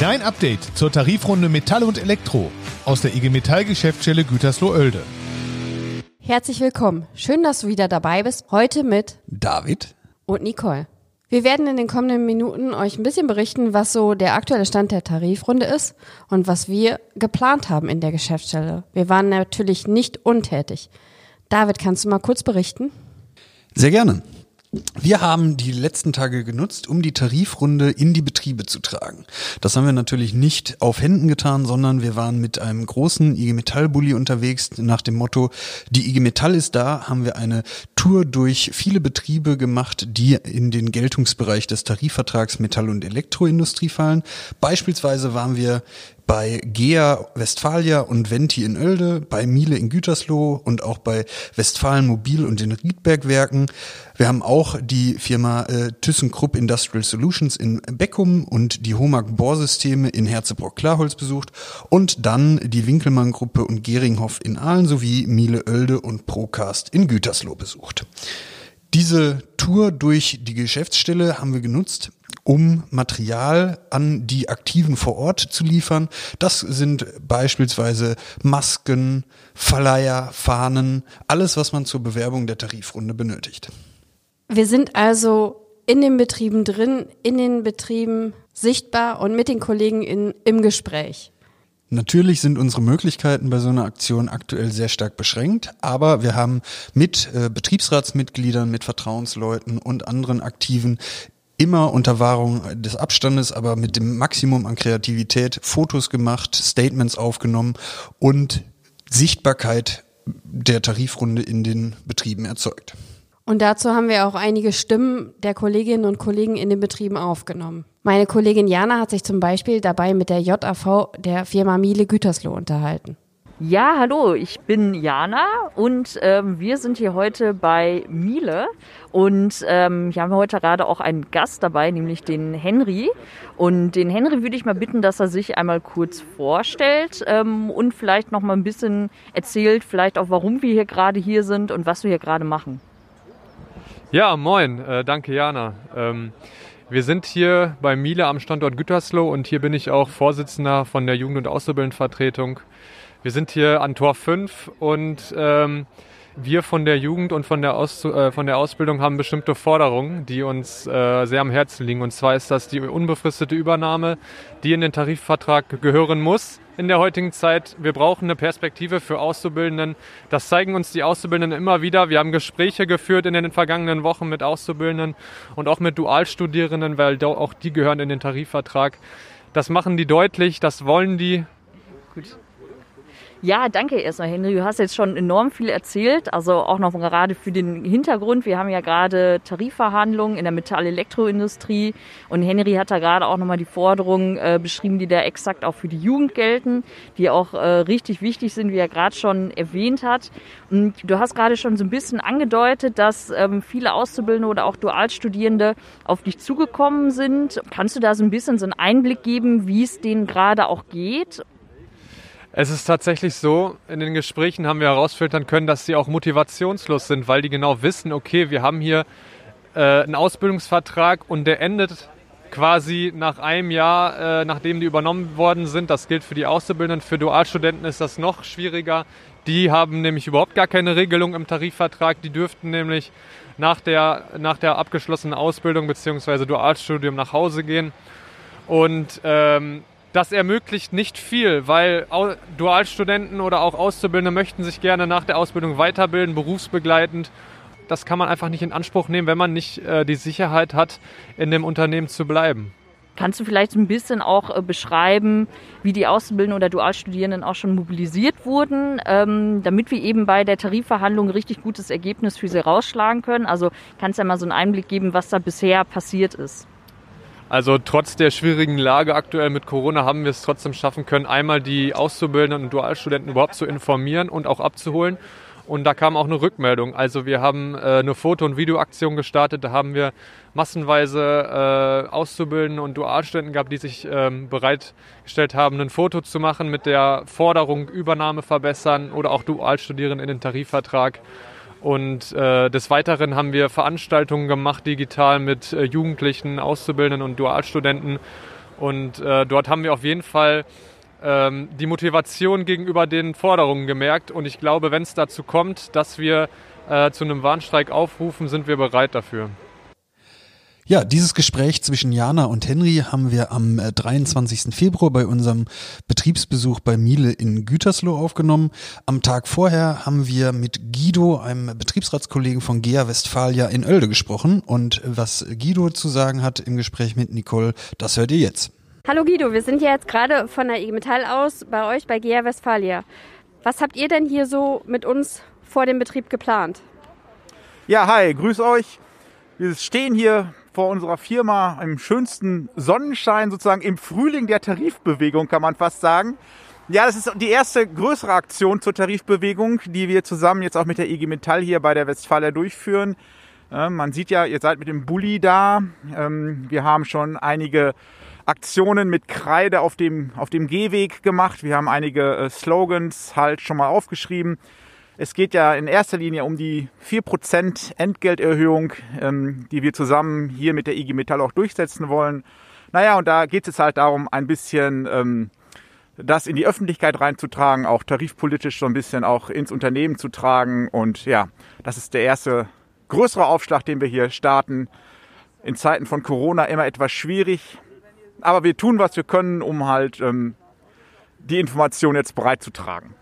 Dein Update zur Tarifrunde Metall und Elektro aus der IG Metall Geschäftsstelle Gütersloh-Oelde. Herzlich willkommen. Schön, dass du wieder dabei bist. Heute mit David und Nicole. Wir werden in den kommenden Minuten euch ein bisschen berichten, was so der aktuelle Stand der Tarifrunde ist und was wir geplant haben in der Geschäftsstelle. Wir waren natürlich nicht untätig. David, kannst du mal kurz berichten? Sehr gerne. Wir haben die letzten Tage genutzt, um die Tarifrunde in die Betriebe zu tragen. Das haben wir natürlich nicht auf Händen getan, sondern wir waren mit einem großen IG Metall Bulli unterwegs nach dem Motto, die IG Metall ist da, haben wir eine Tour durch viele Betriebe gemacht, die in den Geltungsbereich des Tarifvertrags Metall- und Elektroindustrie fallen. Beispielsweise waren wir bei GEA Westfalia und Venti in Oelde, bei Miele in Gütersloh und auch bei Westfalen Mobil und den Riedbergwerken. Wir haben auch die Firma äh, ThyssenKrupp Industrial Solutions in Beckum und die Homag Bohrsysteme in Herzebrock-Klarholz besucht und dann die Winkelmann-Gruppe und Geringhoff in Aalen sowie Miele Oelde und Procast in Gütersloh besucht. Diese Tour durch die Geschäftsstelle haben wir genutzt, um Material an die Aktiven vor Ort zu liefern. Das sind beispielsweise Masken, Verleiher, Fahnen, alles, was man zur Bewerbung der Tarifrunde benötigt. Wir sind also in den Betrieben drin, in den Betrieben sichtbar und mit den Kollegen in, im Gespräch. Natürlich sind unsere Möglichkeiten bei so einer Aktion aktuell sehr stark beschränkt, aber wir haben mit äh, Betriebsratsmitgliedern, mit Vertrauensleuten und anderen Aktiven immer unter Wahrung des Abstandes, aber mit dem Maximum an Kreativität Fotos gemacht, Statements aufgenommen und Sichtbarkeit der Tarifrunde in den Betrieben erzeugt. Und dazu haben wir auch einige Stimmen der Kolleginnen und Kollegen in den Betrieben aufgenommen. Meine Kollegin Jana hat sich zum Beispiel dabei mit der JAV der Firma Miele Gütersloh unterhalten. Ja, hallo, ich bin Jana und ähm, wir sind hier heute bei Miele und ähm, hier haben wir heute gerade auch einen Gast dabei, nämlich den Henry. Und den Henry würde ich mal bitten, dass er sich einmal kurz vorstellt ähm, und vielleicht noch mal ein bisschen erzählt, vielleicht auch warum wir hier gerade hier sind und was wir hier gerade machen. Ja, moin, äh, danke Jana. Ähm, wir sind hier bei Miele am Standort Gütersloh und hier bin ich auch Vorsitzender von der Jugend- und Auszubildendenvertretung. Wir sind hier an Tor 5 und ähm, wir von der Jugend und von der, Aus, äh, von der Ausbildung haben bestimmte Forderungen, die uns äh, sehr am Herzen liegen. Und zwar ist das die unbefristete Übernahme, die in den Tarifvertrag gehören muss in der heutigen Zeit. Wir brauchen eine Perspektive für Auszubildenden. Das zeigen uns die Auszubildenden immer wieder. Wir haben Gespräche geführt in den vergangenen Wochen mit Auszubildenden und auch mit Dualstudierenden, weil auch die gehören in den Tarifvertrag. Das machen die deutlich, das wollen die. Gut. Ja, danke erstmal, Henry. Du hast jetzt schon enorm viel erzählt, also auch noch gerade für den Hintergrund. Wir haben ja gerade Tarifverhandlungen in der Metall-Elektroindustrie und Henry hat da gerade auch nochmal die Forderungen äh, beschrieben, die da exakt auch für die Jugend gelten, die auch äh, richtig wichtig sind, wie er gerade schon erwähnt hat. Und du hast gerade schon so ein bisschen angedeutet, dass ähm, viele Auszubildende oder auch Dualstudierende auf dich zugekommen sind. Kannst du da so ein bisschen so einen Einblick geben, wie es denen gerade auch geht? Es ist tatsächlich so, in den Gesprächen haben wir herausfiltern können, dass sie auch motivationslos sind, weil die genau wissen, okay, wir haben hier äh, einen Ausbildungsvertrag und der endet quasi nach einem Jahr, äh, nachdem die übernommen worden sind. Das gilt für die Auszubildenden. Für Dualstudenten ist das noch schwieriger. Die haben nämlich überhaupt gar keine Regelung im Tarifvertrag. Die dürften nämlich nach der, nach der abgeschlossenen Ausbildung bzw. Dualstudium nach Hause gehen. Und ähm, das ermöglicht nicht viel, weil Dualstudenten oder auch Auszubildende möchten sich gerne nach der Ausbildung weiterbilden, berufsbegleitend. Das kann man einfach nicht in Anspruch nehmen, wenn man nicht äh, die Sicherheit hat, in dem Unternehmen zu bleiben. Kannst du vielleicht ein bisschen auch äh, beschreiben, wie die Auszubildenden oder Dualstudierenden auch schon mobilisiert wurden, ähm, damit wir eben bei der Tarifverhandlung ein richtig gutes Ergebnis für sie rausschlagen können? Also kannst du ja mal so einen Einblick geben, was da bisher passiert ist? Also trotz der schwierigen Lage aktuell mit Corona haben wir es trotzdem schaffen können, einmal die Auszubildenden und Dualstudenten überhaupt zu informieren und auch abzuholen. Und da kam auch eine Rückmeldung. Also wir haben äh, eine Foto- und Videoaktion gestartet. Da haben wir massenweise äh, Auszubildende und Dualstudenten gehabt, die sich ähm, bereitgestellt haben, ein Foto zu machen mit der Forderung Übernahme verbessern oder auch Dualstudierenden in den Tarifvertrag. Und äh, des Weiteren haben wir Veranstaltungen gemacht, digital mit äh, Jugendlichen, Auszubildenden und Dualstudenten. Und äh, dort haben wir auf jeden Fall ähm, die Motivation gegenüber den Forderungen gemerkt. Und ich glaube, wenn es dazu kommt, dass wir äh, zu einem Warnstreik aufrufen, sind wir bereit dafür. Ja, dieses Gespräch zwischen Jana und Henry haben wir am 23. Äh, Februar bei unserem Betriebsbesuch bei Miele in Gütersloh aufgenommen. Am Tag vorher haben wir mit Guido, einem Betriebsratskollegen von GEA Westfalia in Oelde gesprochen. Und was Guido zu sagen hat im Gespräch mit Nicole, das hört ihr jetzt. Hallo Guido, wir sind ja jetzt gerade von der IG Metall aus bei euch bei GEA Westfalia. Was habt ihr denn hier so mit uns vor dem Betrieb geplant? Ja, hi, grüß euch. Wir stehen hier vor unserer Firma im schönsten Sonnenschein, sozusagen im Frühling der Tarifbewegung, kann man fast sagen. Ja, das ist die erste größere Aktion zur Tarifbewegung, die wir zusammen jetzt auch mit der IG Metall hier bei der Westfalia durchführen. Man sieht ja, ihr seid mit dem Bulli da. Ähm, wir haben schon einige Aktionen mit Kreide auf dem, auf dem Gehweg gemacht. Wir haben einige äh, Slogans halt schon mal aufgeschrieben. Es geht ja in erster Linie um die 4% Entgelterhöhung, ähm, die wir zusammen hier mit der IG Metall auch durchsetzen wollen. Naja, und da geht es halt darum, ein bisschen ähm, das in die Öffentlichkeit reinzutragen, auch tarifpolitisch so ein bisschen auch ins Unternehmen zu tragen. Und ja, das ist der erste größere Aufschlag, den wir hier starten. In Zeiten von Corona immer etwas schwierig. Aber wir tun, was wir können, um halt ähm, die Information jetzt bereitzutragen.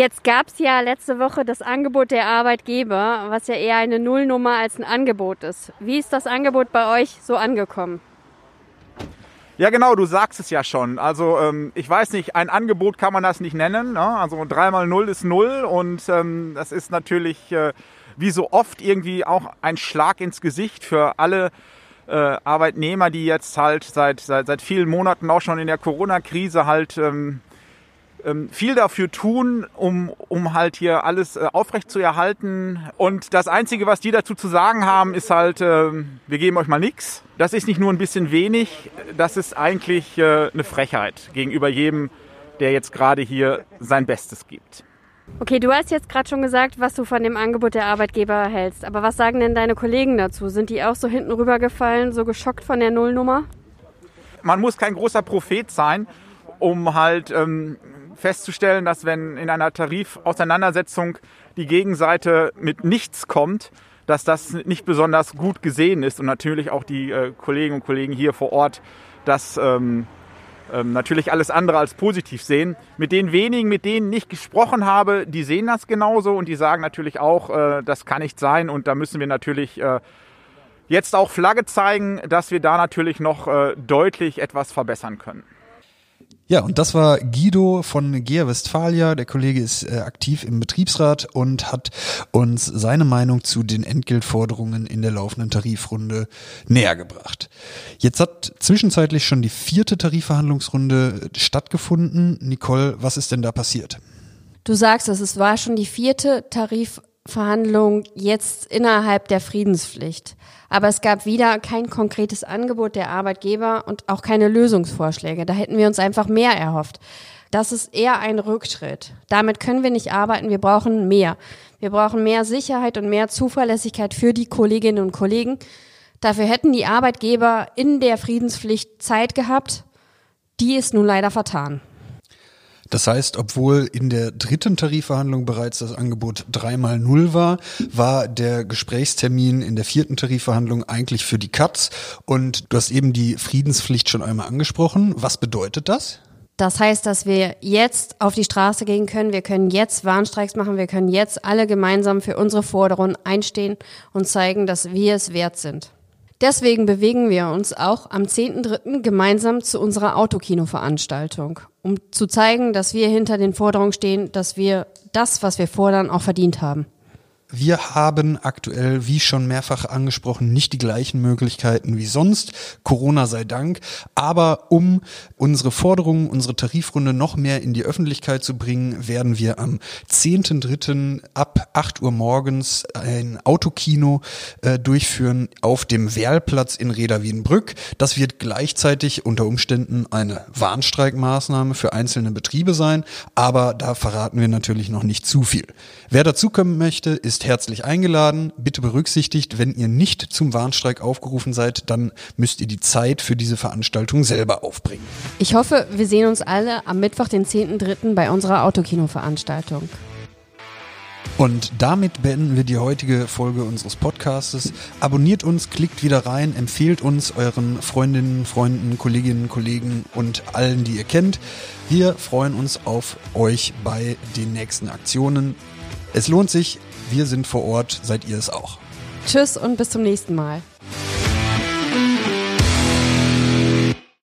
Jetzt gab es ja letzte Woche das Angebot der Arbeitgeber, was ja eher eine Nullnummer als ein Angebot ist. Wie ist das Angebot bei euch so angekommen? Ja, genau, du sagst es ja schon. Also ähm, ich weiß nicht, ein Angebot kann man das nicht nennen. Ne? Also dreimal null ist null und ähm, das ist natürlich äh, wie so oft irgendwie auch ein Schlag ins Gesicht für alle äh, Arbeitnehmer, die jetzt halt seit, seit, seit vielen Monaten auch schon in der Corona-Krise halt ähm, viel dafür tun, um, um halt hier alles äh, aufrecht zu erhalten. Und das Einzige, was die dazu zu sagen haben, ist halt, äh, wir geben euch mal nichts. Das ist nicht nur ein bisschen wenig, das ist eigentlich äh, eine Frechheit gegenüber jedem, der jetzt gerade hier sein Bestes gibt. Okay, du hast jetzt gerade schon gesagt, was du von dem Angebot der Arbeitgeber hältst. Aber was sagen denn deine Kollegen dazu? Sind die auch so hinten rübergefallen, so geschockt von der Nullnummer? Man muss kein großer Prophet sein, um halt ähm, festzustellen, dass wenn in einer Tarifauseinandersetzung die Gegenseite mit nichts kommt, dass das nicht besonders gut gesehen ist und natürlich auch die äh, Kolleginnen und Kollegen hier vor Ort das ähm, ähm, natürlich alles andere als positiv sehen. Mit den wenigen, mit denen ich gesprochen habe, die sehen das genauso und die sagen natürlich auch, äh, das kann nicht sein und da müssen wir natürlich äh, jetzt auch Flagge zeigen, dass wir da natürlich noch äh, deutlich etwas verbessern können. Ja, und das war Guido von GEA Westfalia. Der Kollege ist äh, aktiv im Betriebsrat und hat uns seine Meinung zu den Entgeltforderungen in der laufenden Tarifrunde näher gebracht. Jetzt hat zwischenzeitlich schon die vierte Tarifverhandlungsrunde stattgefunden. Nicole, was ist denn da passiert? Du sagst es, es war schon die vierte Tarifverhandlung jetzt innerhalb der Friedenspflicht. Aber es gab wieder kein konkretes Angebot der Arbeitgeber und auch keine Lösungsvorschläge. Da hätten wir uns einfach mehr erhofft. Das ist eher ein Rückschritt. Damit können wir nicht arbeiten. Wir brauchen mehr. Wir brauchen mehr Sicherheit und mehr Zuverlässigkeit für die Kolleginnen und Kollegen. Dafür hätten die Arbeitgeber in der Friedenspflicht Zeit gehabt. Die ist nun leider vertan. Das heißt, obwohl in der dritten Tarifverhandlung bereits das Angebot dreimal null war, war der Gesprächstermin in der vierten Tarifverhandlung eigentlich für die Katz. Und du hast eben die Friedenspflicht schon einmal angesprochen. Was bedeutet das? Das heißt, dass wir jetzt auf die Straße gehen können, wir können jetzt Warnstreiks machen, wir können jetzt alle gemeinsam für unsere Forderungen einstehen und zeigen, dass wir es wert sind. Deswegen bewegen wir uns auch am 10.3. gemeinsam zu unserer Autokino-Veranstaltung, um zu zeigen, dass wir hinter den Forderungen stehen, dass wir das, was wir fordern, auch verdient haben. Wir haben aktuell, wie schon mehrfach angesprochen, nicht die gleichen Möglichkeiten wie sonst. Corona sei Dank. Aber um unsere Forderungen, unsere Tarifrunde noch mehr in die Öffentlichkeit zu bringen, werden wir am 10.3. ab 8 Uhr morgens ein Autokino äh, durchführen auf dem Werlplatz in Reda Wienbrück. Das wird gleichzeitig unter Umständen eine Warnstreikmaßnahme für einzelne Betriebe sein. Aber da verraten wir natürlich noch nicht zu viel. Wer dazukommen möchte, ist bist herzlich eingeladen. Bitte berücksichtigt, wenn ihr nicht zum Warnstreik aufgerufen seid, dann müsst ihr die Zeit für diese Veranstaltung selber aufbringen. Ich hoffe, wir sehen uns alle am Mittwoch, den 10.3. bei unserer Autokino-Veranstaltung. Und damit beenden wir die heutige Folge unseres Podcastes. Abonniert uns, klickt wieder rein, empfehlt uns euren Freundinnen, Freunden, Kolleginnen, Kollegen und allen, die ihr kennt. Wir freuen uns auf euch bei den nächsten Aktionen. Es lohnt sich, wir sind vor Ort, seid ihr es auch. Tschüss und bis zum nächsten Mal.